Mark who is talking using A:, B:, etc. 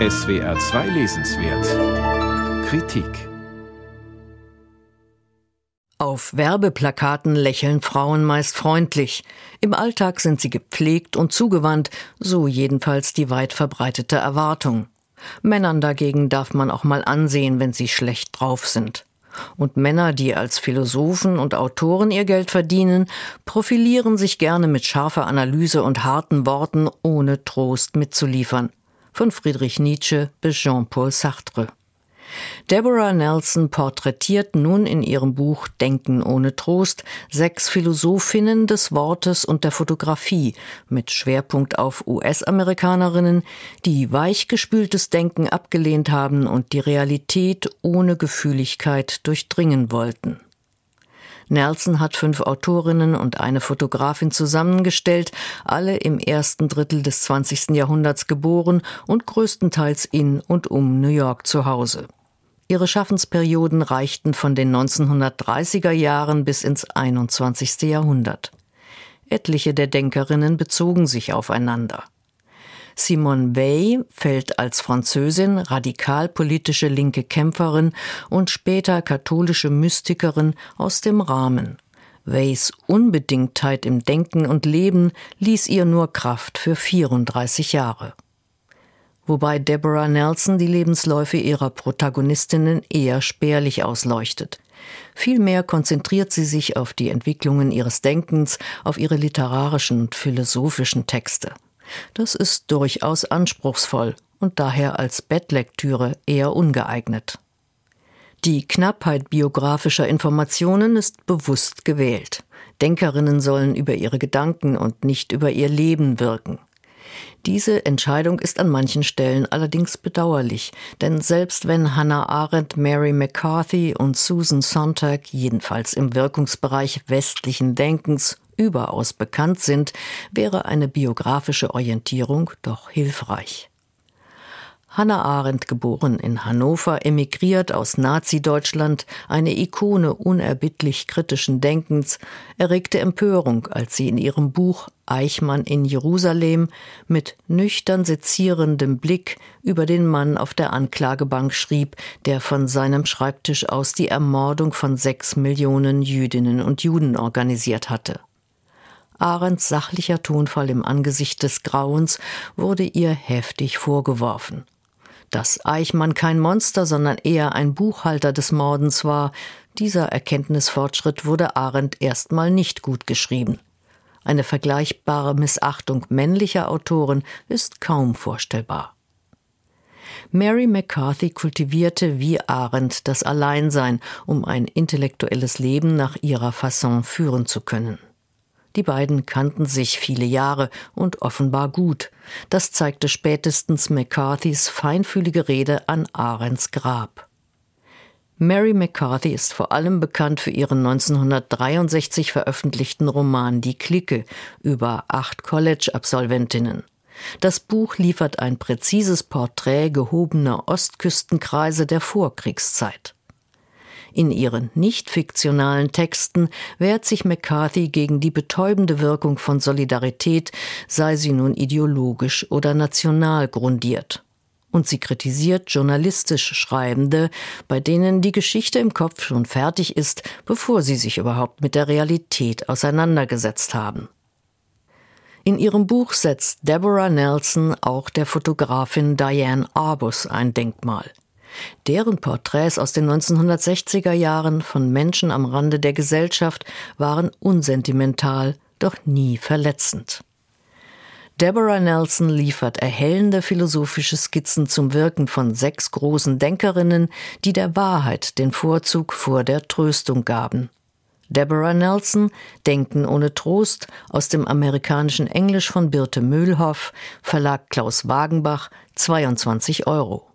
A: SWR 2 Lesenswert Kritik
B: Auf Werbeplakaten lächeln Frauen meist freundlich. Im Alltag sind sie gepflegt und zugewandt, so jedenfalls die weit verbreitete Erwartung. Männern dagegen darf man auch mal ansehen, wenn sie schlecht drauf sind. Und Männer, die als Philosophen und Autoren ihr Geld verdienen, profilieren sich gerne mit scharfer Analyse und harten Worten, ohne Trost mitzuliefern. Von Friedrich Nietzsche bis Jean-Paul Sartre. Deborah Nelson porträtiert nun in ihrem Buch Denken ohne Trost sechs Philosophinnen des Wortes und der Fotografie mit Schwerpunkt auf US-Amerikanerinnen, die weichgespültes Denken abgelehnt haben und die Realität ohne Gefühligkeit durchdringen wollten. Nelson hat fünf Autorinnen und eine Fotografin zusammengestellt, alle im ersten Drittel des 20. Jahrhunderts geboren und größtenteils in und um New York zu Hause. Ihre Schaffensperioden reichten von den 1930er Jahren bis ins 21. Jahrhundert. Etliche der Denkerinnen bezogen sich aufeinander. Simone Weil fällt als Französin radikalpolitische linke Kämpferin und später katholische Mystikerin aus dem Rahmen. Weis Unbedingtheit im Denken und Leben ließ ihr nur Kraft für 34 Jahre wobei Deborah Nelson die Lebensläufe ihrer Protagonistinnen eher spärlich ausleuchtet. Vielmehr konzentriert sie sich auf die Entwicklungen ihres Denkens, auf ihre literarischen und philosophischen Texte. Das ist durchaus anspruchsvoll und daher als Bettlektüre eher ungeeignet. Die Knappheit biografischer Informationen ist bewusst gewählt. Denkerinnen sollen über ihre Gedanken und nicht über ihr Leben wirken. Diese Entscheidung ist an manchen Stellen allerdings bedauerlich, denn selbst wenn Hannah Arendt, Mary McCarthy und Susan Sontag jedenfalls im Wirkungsbereich westlichen Denkens überaus bekannt sind, wäre eine biografische Orientierung doch hilfreich. Hannah Arendt, geboren in Hannover, emigriert aus Nazi-Deutschland, eine Ikone unerbittlich kritischen Denkens, erregte Empörung, als sie in ihrem Buch Eichmann in Jerusalem mit nüchtern sezierendem Blick über den Mann auf der Anklagebank schrieb, der von seinem Schreibtisch aus die Ermordung von sechs Millionen Jüdinnen und Juden organisiert hatte. Arends sachlicher Tonfall im Angesicht des Grauens wurde ihr heftig vorgeworfen. Dass Eichmann kein Monster, sondern eher ein Buchhalter des Mordens war, dieser Erkenntnisfortschritt wurde Arendt erstmal nicht gut geschrieben. Eine vergleichbare Missachtung männlicher Autoren ist kaum vorstellbar. Mary McCarthy kultivierte wie Arendt das Alleinsein, um ein intellektuelles Leben nach ihrer Fasson führen zu können. Die beiden kannten sich viele Jahre und offenbar gut. Das zeigte spätestens McCarthys feinfühlige Rede an Arends Grab. Mary McCarthy ist vor allem bekannt für ihren 1963 veröffentlichten Roman Die Clique über acht College-Absolventinnen. Das Buch liefert ein präzises Porträt gehobener Ostküstenkreise der Vorkriegszeit. In ihren nicht fiktionalen Texten wehrt sich McCarthy gegen die betäubende Wirkung von Solidarität, sei sie nun ideologisch oder national grundiert. Und sie kritisiert journalistisch Schreibende, bei denen die Geschichte im Kopf schon fertig ist, bevor sie sich überhaupt mit der Realität auseinandergesetzt haben. In ihrem Buch setzt Deborah Nelson auch der Fotografin Diane Arbus ein Denkmal. Deren Porträts aus den 1960er Jahren von Menschen am Rande der Gesellschaft waren unsentimental, doch nie verletzend. Deborah Nelson liefert erhellende philosophische Skizzen zum Wirken von sechs großen Denkerinnen, die der Wahrheit den Vorzug vor der Tröstung gaben. Deborah Nelson, Denken ohne Trost, aus dem amerikanischen Englisch von Birte Mühlhoff, Verlag Klaus Wagenbach, 22 Euro.